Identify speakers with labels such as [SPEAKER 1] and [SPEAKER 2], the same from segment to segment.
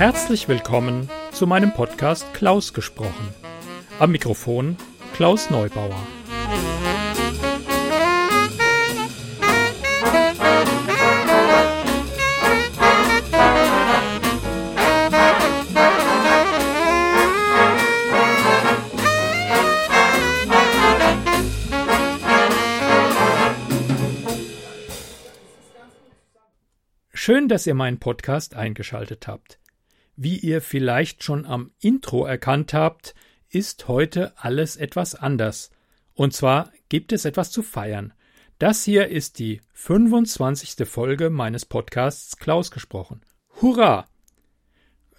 [SPEAKER 1] Herzlich willkommen zu meinem Podcast Klaus gesprochen. Am Mikrofon Klaus Neubauer. Schön, dass ihr meinen Podcast eingeschaltet habt. Wie ihr vielleicht schon am Intro erkannt habt, ist heute alles etwas anders. Und zwar gibt es etwas zu feiern. Das hier ist die 25. Folge meines Podcasts Klaus gesprochen. Hurra!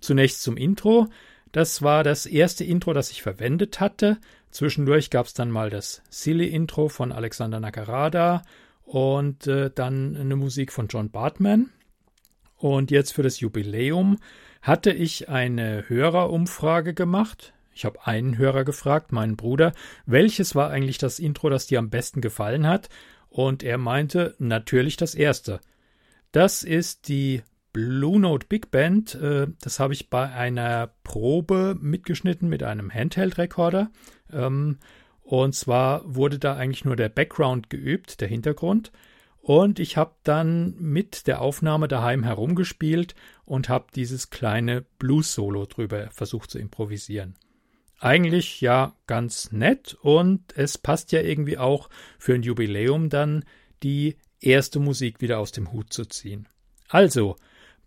[SPEAKER 1] Zunächst zum Intro. Das war das erste Intro, das ich verwendet hatte. Zwischendurch gab es dann mal das Silly-Intro von Alexander Nakarada und äh, dann eine Musik von John Bartman. Und jetzt für das Jubiläum hatte ich eine Hörerumfrage gemacht. Ich habe einen Hörer gefragt, meinen Bruder, welches war eigentlich das Intro, das dir am besten gefallen hat? Und er meinte natürlich das erste. Das ist die Blue Note Big Band. Äh, das habe ich bei einer Probe mitgeschnitten mit einem Handheld-Rekorder. Ähm, und zwar wurde da eigentlich nur der Background geübt, der Hintergrund. Und ich habe dann mit der Aufnahme daheim herumgespielt und habe dieses kleine Blues-Solo drüber versucht zu improvisieren. Eigentlich ja ganz nett und es passt ja irgendwie auch für ein Jubiläum dann die erste Musik wieder aus dem Hut zu ziehen. Also,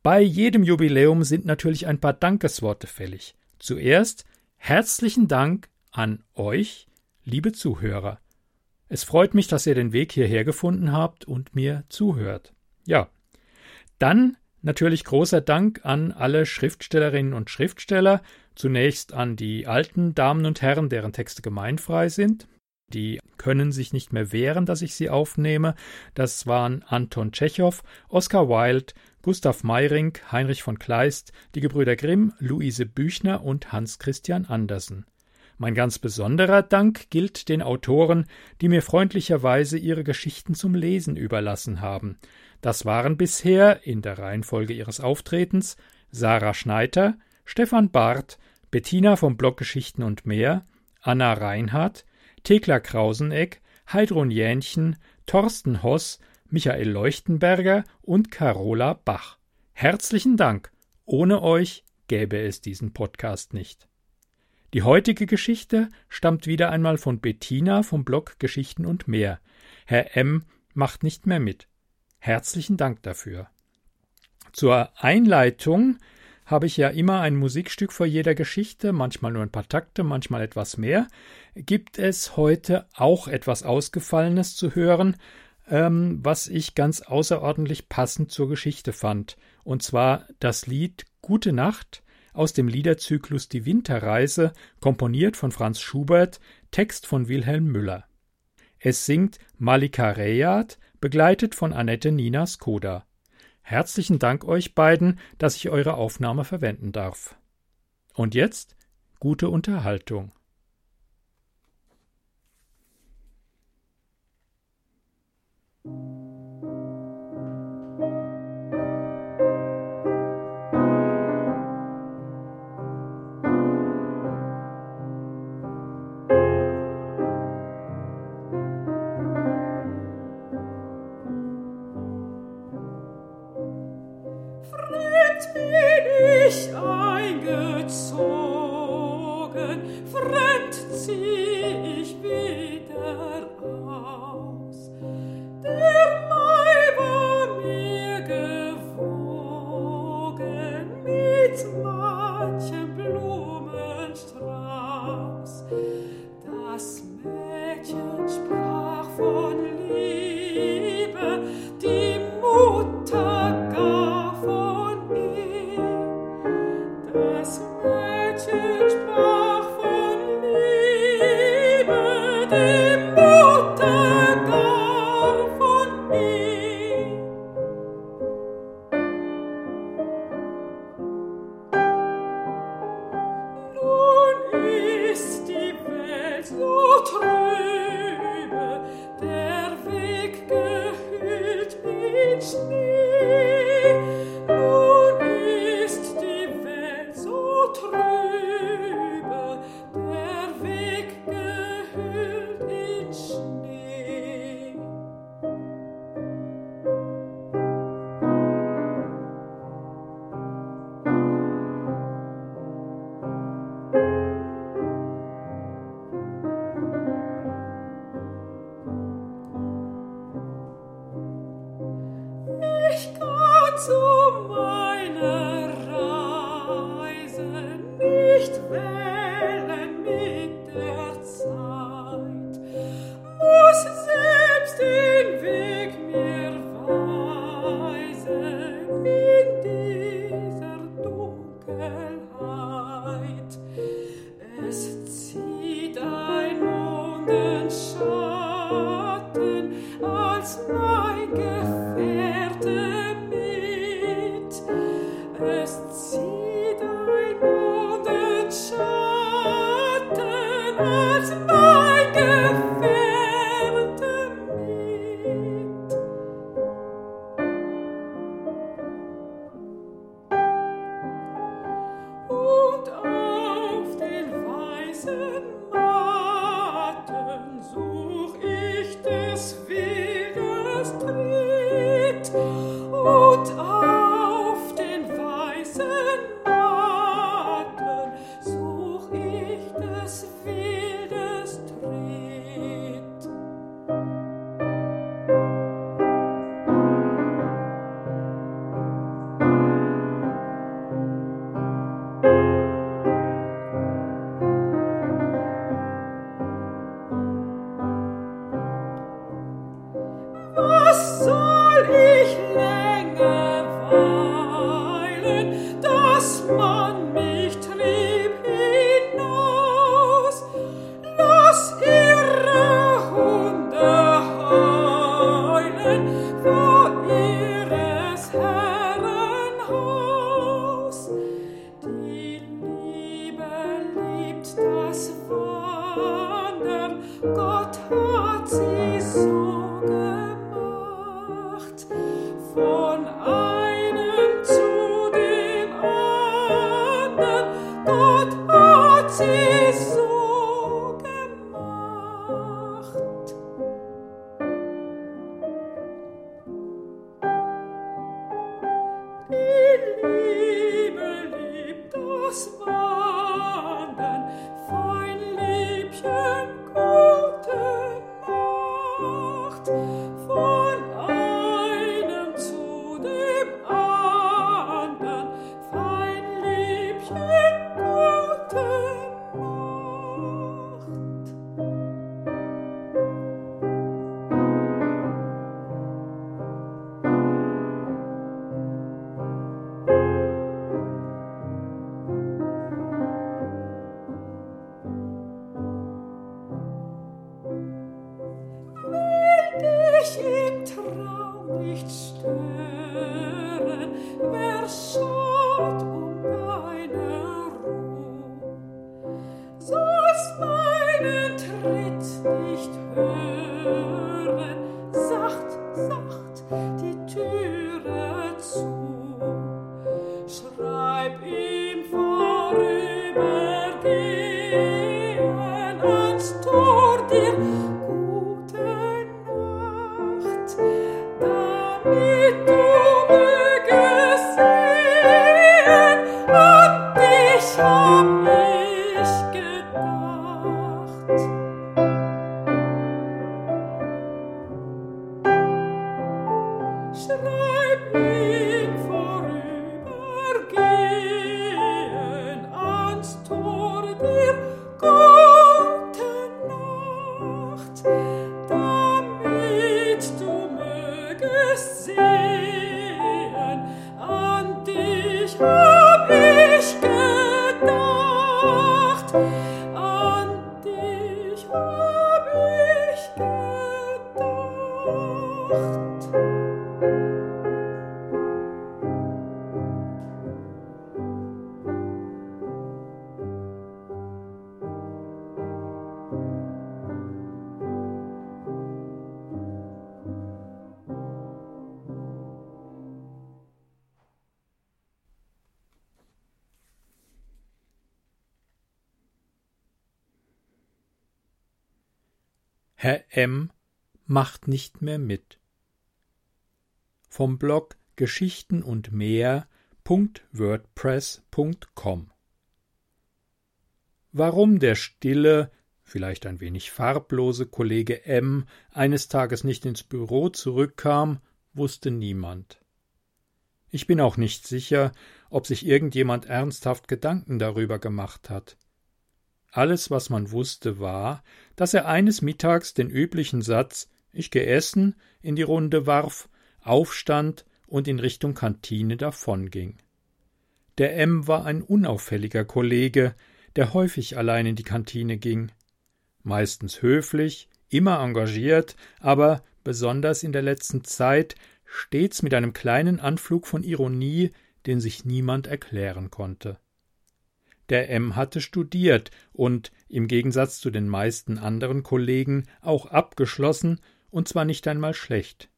[SPEAKER 1] bei jedem Jubiläum sind natürlich ein paar Dankesworte fällig. Zuerst herzlichen Dank an euch, liebe Zuhörer. Es freut mich, dass ihr den Weg hierher gefunden habt und mir zuhört. Ja. Dann natürlich großer Dank an alle Schriftstellerinnen und Schriftsteller, zunächst an die alten Damen und Herren, deren Texte gemeinfrei sind. Die können sich nicht mehr wehren, dass ich sie aufnehme. Das waren Anton Tschechow, Oscar Wilde, Gustav Meyring, Heinrich von Kleist, die Gebrüder Grimm, Luise Büchner und Hans Christian Andersen. Mein ganz besonderer Dank gilt den Autoren, die mir freundlicherweise ihre Geschichten zum Lesen überlassen haben. Das waren bisher, in der Reihenfolge ihres Auftretens, Sarah Schneider, Stefan Barth, Bettina vom Blog Geschichten und mehr, Anna Reinhardt, Thekla Krauseneck, Heidrun Jähnchen, Thorsten Hoss, Michael Leuchtenberger und Carola Bach. Herzlichen Dank. Ohne euch gäbe es diesen Podcast nicht. Die heutige Geschichte stammt wieder einmal von Bettina vom Blog Geschichten und mehr. Herr M. macht nicht mehr mit. Herzlichen Dank dafür. Zur Einleitung habe ich ja immer ein Musikstück vor jeder Geschichte, manchmal nur ein paar Takte, manchmal etwas mehr. Gibt es heute auch etwas Ausgefallenes zu hören, ähm, was ich ganz außerordentlich passend zur Geschichte fand, und zwar das Lied Gute Nacht aus dem Liederzyklus Die Winterreise, komponiert von Franz Schubert, Text von Wilhelm Müller. Es singt Malika Reyat, begleitet von Annette Nina Skoda. Herzlichen Dank euch beiden, dass ich eure Aufnahme verwenden darf. Und jetzt gute Unterhaltung.
[SPEAKER 2] so
[SPEAKER 1] Herr M. macht nicht mehr mit. Vom Blog Geschichten und mehr.wordpress.com Warum der stille, vielleicht ein wenig farblose Kollege M. eines Tages nicht ins Büro zurückkam, wusste niemand. Ich bin auch nicht sicher, ob sich irgendjemand ernsthaft Gedanken darüber gemacht hat. Alles, was man wusste, war, dass er eines Mittags den üblichen Satz Ich geh essen in die Runde warf, aufstand und in Richtung Kantine davonging. Der M war ein unauffälliger Kollege, der häufig allein in die Kantine ging. Meistens höflich, immer engagiert, aber besonders in der letzten Zeit stets mit einem kleinen Anflug von Ironie, den sich niemand erklären konnte. Der M hatte studiert und im Gegensatz zu den meisten anderen Kollegen auch abgeschlossen, und zwar nicht einmal schlecht.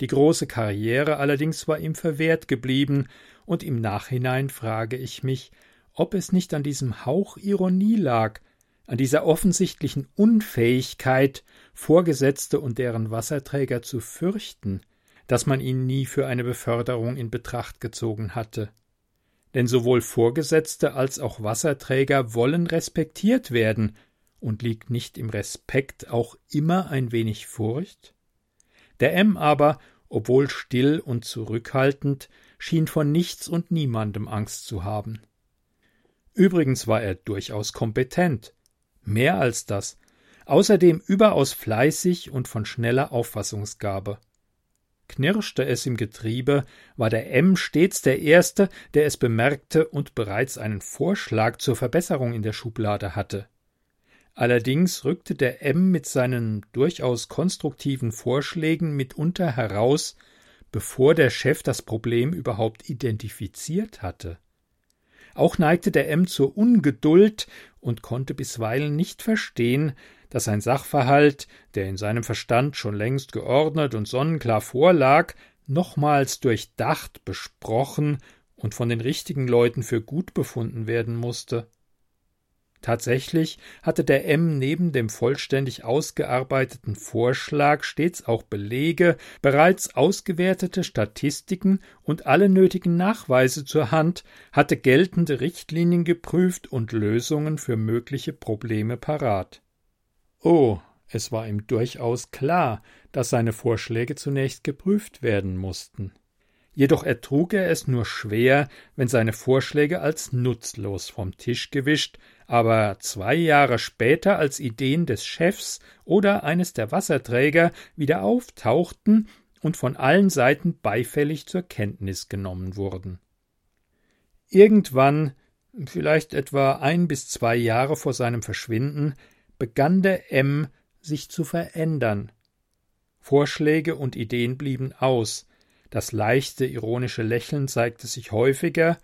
[SPEAKER 1] Die große Karriere allerdings war ihm verwehrt geblieben, und im Nachhinein frage ich mich, ob es nicht an diesem Hauch Ironie lag, an dieser offensichtlichen Unfähigkeit, Vorgesetzte und deren Wasserträger zu fürchten, dass man ihn nie für eine Beförderung in Betracht gezogen hatte. Denn sowohl Vorgesetzte als auch Wasserträger wollen respektiert werden, und liegt nicht im Respekt auch immer ein wenig Furcht? Der M aber, obwohl still und zurückhaltend, schien von nichts und niemandem Angst zu haben. Übrigens war er durchaus kompetent, mehr als das, außerdem überaus fleißig und von schneller Auffassungsgabe. Knirschte es im Getriebe, war der M stets der Erste, der es bemerkte und bereits einen Vorschlag zur Verbesserung in der Schublade hatte. Allerdings rückte der M mit seinen durchaus konstruktiven Vorschlägen mitunter heraus, bevor der Chef das Problem überhaupt identifiziert hatte. Auch neigte der M zur Ungeduld und konnte bisweilen nicht verstehen, dass ein Sachverhalt, der in seinem Verstand schon längst geordnet und sonnenklar vorlag, nochmals durchdacht, besprochen und von den richtigen Leuten für gut befunden werden musste. Tatsächlich hatte der M neben dem vollständig ausgearbeiteten Vorschlag stets auch Belege, bereits ausgewertete Statistiken und alle nötigen Nachweise zur Hand, hatte geltende Richtlinien geprüft und Lösungen für mögliche Probleme parat. Oh, es war ihm durchaus klar, dass seine Vorschläge zunächst geprüft werden mussten. Jedoch ertrug er es nur schwer, wenn seine Vorschläge als nutzlos vom Tisch gewischt, aber zwei Jahre später als Ideen des Chefs oder eines der Wasserträger wieder auftauchten und von allen Seiten beifällig zur Kenntnis genommen wurden. Irgendwann, vielleicht etwa ein bis zwei Jahre vor seinem Verschwinden, begann der M sich zu verändern. Vorschläge und Ideen blieben aus, das leichte, ironische Lächeln zeigte sich häufiger,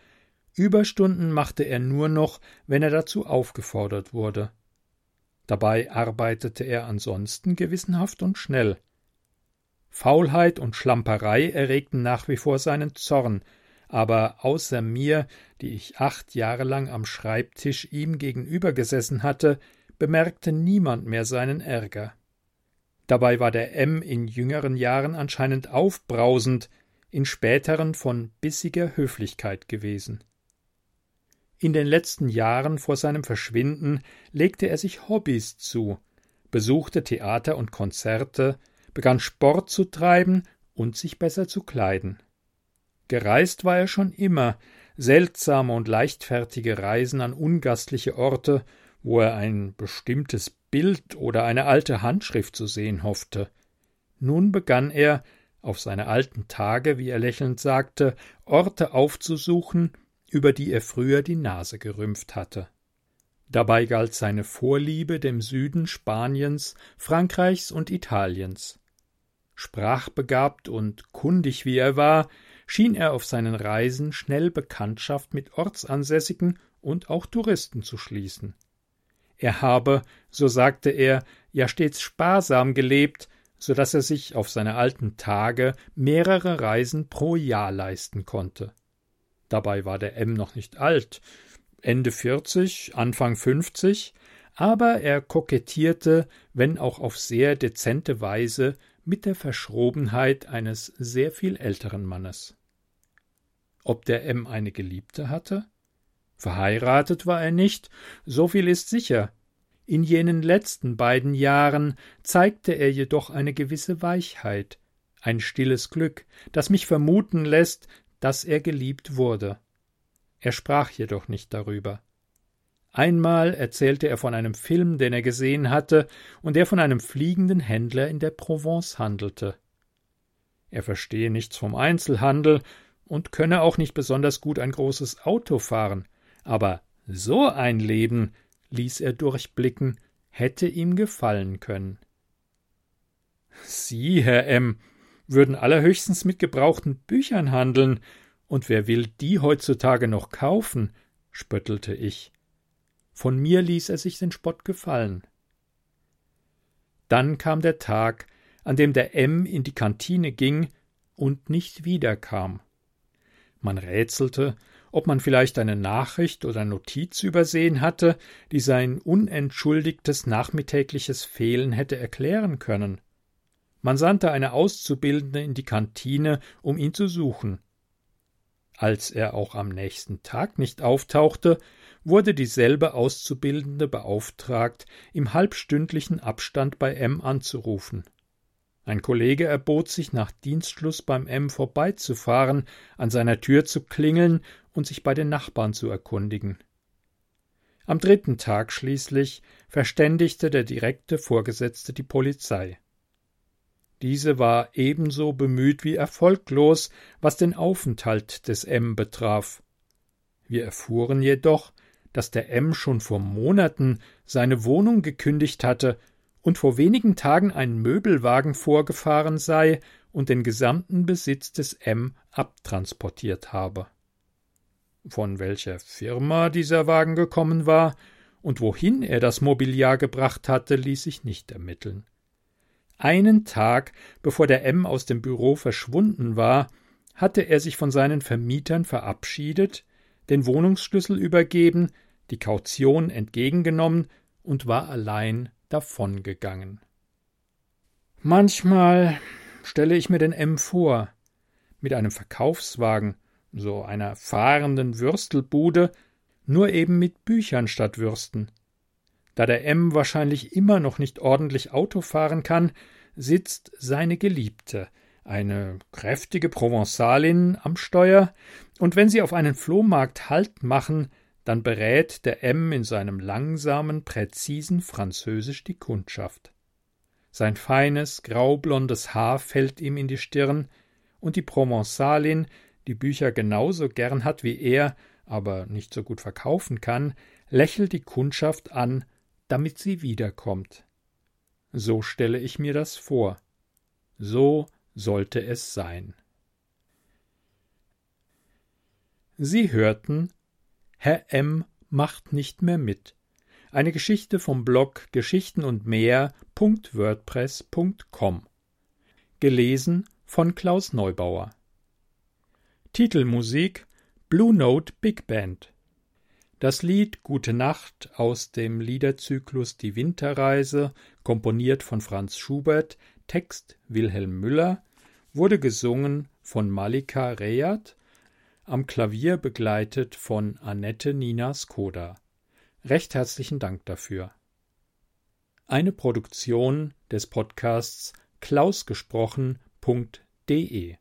[SPEAKER 1] Überstunden machte er nur noch, wenn er dazu aufgefordert wurde. Dabei arbeitete er ansonsten gewissenhaft und schnell. Faulheit und Schlamperei erregten nach wie vor seinen Zorn, aber außer mir, die ich acht Jahre lang am Schreibtisch ihm gegenüber gesessen hatte, bemerkte niemand mehr seinen Ärger. Dabei war der M in jüngeren Jahren anscheinend aufbrausend, in späteren von bissiger Höflichkeit gewesen. In den letzten Jahren vor seinem Verschwinden legte er sich Hobbys zu, besuchte Theater und Konzerte, begann Sport zu treiben und sich besser zu kleiden. Gereist war er schon immer, seltsame und leichtfertige Reisen an ungastliche Orte, wo er ein bestimmtes Bild oder eine alte Handschrift zu sehen hoffte. Nun begann er, auf seine alten Tage, wie er lächelnd sagte, Orte aufzusuchen, über die er früher die Nase gerümpft hatte. Dabei galt seine Vorliebe dem Süden Spaniens, Frankreichs und Italiens. Sprachbegabt und kundig wie er war, schien er auf seinen Reisen schnell Bekanntschaft mit Ortsansässigen und auch Touristen zu schließen. Er habe, so sagte er, ja stets sparsam gelebt, so dass er sich auf seine alten Tage mehrere Reisen pro Jahr leisten konnte. Dabei war der M noch nicht alt, Ende vierzig, Anfang fünfzig, aber er kokettierte, wenn auch auf sehr dezente Weise, mit der Verschrobenheit eines sehr viel älteren Mannes. Ob der M eine Geliebte hatte? Verheiratet war er nicht, so viel ist sicher. In jenen letzten beiden Jahren zeigte er jedoch eine gewisse Weichheit, ein stilles Glück, das mich vermuten lässt, dass er geliebt wurde. Er sprach jedoch nicht darüber. Einmal erzählte er von einem Film, den er gesehen hatte und der von einem fliegenden Händler in der Provence handelte. Er verstehe nichts vom Einzelhandel und könne auch nicht besonders gut ein großes Auto fahren, aber so ein Leben, ließ er durchblicken, hätte ihm gefallen können. Sie, Herr M., würden allerhöchstens mit gebrauchten Büchern handeln, und wer will die heutzutage noch kaufen? spöttelte ich. Von mir ließ er sich den Spott gefallen. Dann kam der Tag, an dem der M in die Kantine ging und nicht wiederkam. Man rätselte, ob man vielleicht eine Nachricht oder Notiz übersehen hatte, die sein unentschuldigtes nachmittägliches Fehlen hätte erklären können. Man sandte eine Auszubildende in die Kantine, um ihn zu suchen. Als er auch am nächsten Tag nicht auftauchte, wurde dieselbe Auszubildende beauftragt, im halbstündlichen Abstand bei M anzurufen. Ein Kollege erbot sich nach Dienstschluss beim M vorbeizufahren, an seiner Tür zu klingeln und sich bei den Nachbarn zu erkundigen. Am dritten Tag schließlich verständigte der direkte Vorgesetzte die Polizei. Diese war ebenso bemüht wie erfolglos, was den Aufenthalt des M betraf. Wir erfuhren jedoch, dass der M schon vor Monaten seine Wohnung gekündigt hatte und vor wenigen Tagen ein Möbelwagen vorgefahren sei und den gesamten Besitz des M abtransportiert habe. Von welcher Firma dieser Wagen gekommen war und wohin er das Mobiliar gebracht hatte, ließ sich nicht ermitteln. Einen Tag bevor der M aus dem Büro verschwunden war, hatte er sich von seinen Vermietern verabschiedet, den Wohnungsschlüssel übergeben, die Kaution entgegengenommen und war allein davongegangen. Manchmal stelle ich mir den M vor, mit einem Verkaufswagen, so einer fahrenden Würstelbude, nur eben mit Büchern statt Würsten. Da der M wahrscheinlich immer noch nicht ordentlich Auto fahren kann, sitzt seine Geliebte, eine kräftige Provençalin, am Steuer, und wenn sie auf einen Flohmarkt Halt machen, dann berät der M in seinem langsamen, präzisen Französisch die Kundschaft. Sein feines, graublondes Haar fällt ihm in die Stirn, und die Provençalin, die Bücher genauso gern hat wie er, aber nicht so gut verkaufen kann, lächelt die Kundschaft an, damit sie wiederkommt. So stelle ich mir das vor. So sollte es sein. Sie hörten Herr M. macht nicht mehr mit. Eine Geschichte vom Blog Geschichten und mehr.wordpress.com. Gelesen von Klaus Neubauer. Titelmusik Blue Note Big Band. Das Lied Gute Nacht aus dem Liederzyklus Die Winterreise, komponiert von Franz Schubert, Text Wilhelm Müller, wurde gesungen von Malika Reyat am Klavier begleitet von Annette Nina Skoda. Recht herzlichen Dank dafür. Eine Produktion des Podcasts klausgesprochen.de